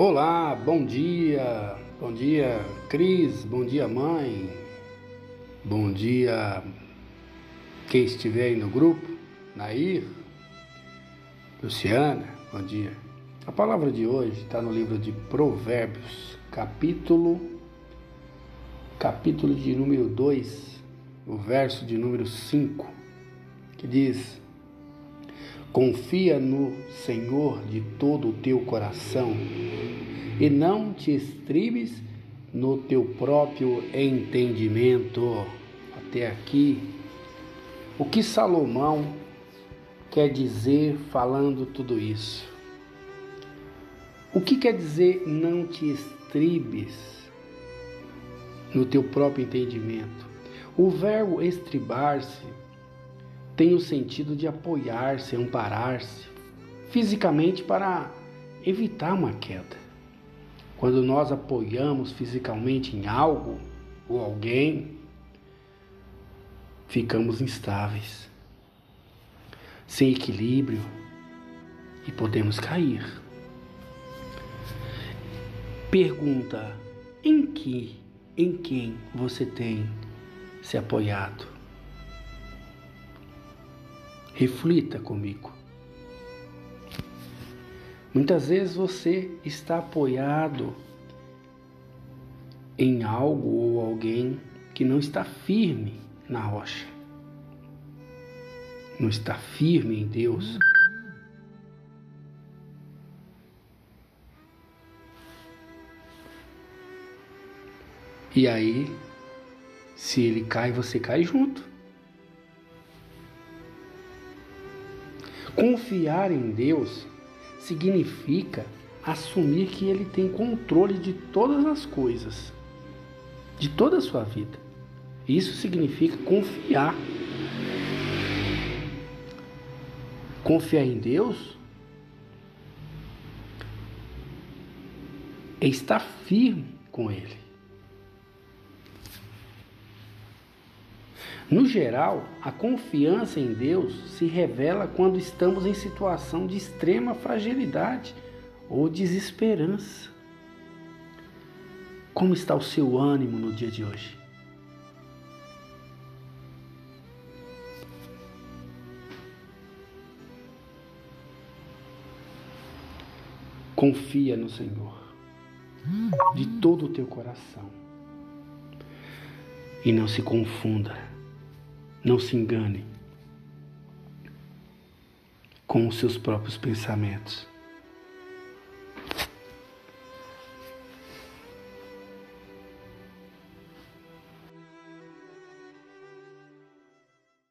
Olá, bom dia, bom dia Cris, bom dia mãe, bom dia quem estiver aí no grupo, Nair, Luciana, bom dia. A palavra de hoje está no livro de Provérbios, capítulo, capítulo de número 2, o verso de número 5, que diz: Confia no Senhor de todo o teu coração e não te estribes no teu próprio entendimento. Até aqui, o que Salomão quer dizer falando tudo isso? O que quer dizer não te estribes no teu próprio entendimento? O verbo estribar-se tem o sentido de apoiar-se, amparar-se fisicamente para evitar uma queda. Quando nós apoiamos fisicamente em algo ou alguém, ficamos instáveis, sem equilíbrio e podemos cair. Pergunta: em que, em quem você tem se apoiado? Reflita comigo. Muitas vezes você está apoiado em algo ou alguém que não está firme na rocha, não está firme em Deus. E aí, se ele cai, você cai junto. Confiar em Deus significa assumir que Ele tem controle de todas as coisas, de toda a sua vida. Isso significa confiar. Confiar em Deus é estar firme com Ele. No geral, a confiança em Deus se revela quando estamos em situação de extrema fragilidade ou desesperança. Como está o seu ânimo no dia de hoje? Confia no Senhor de todo o teu coração e não se confunda não se engane com os seus próprios pensamentos.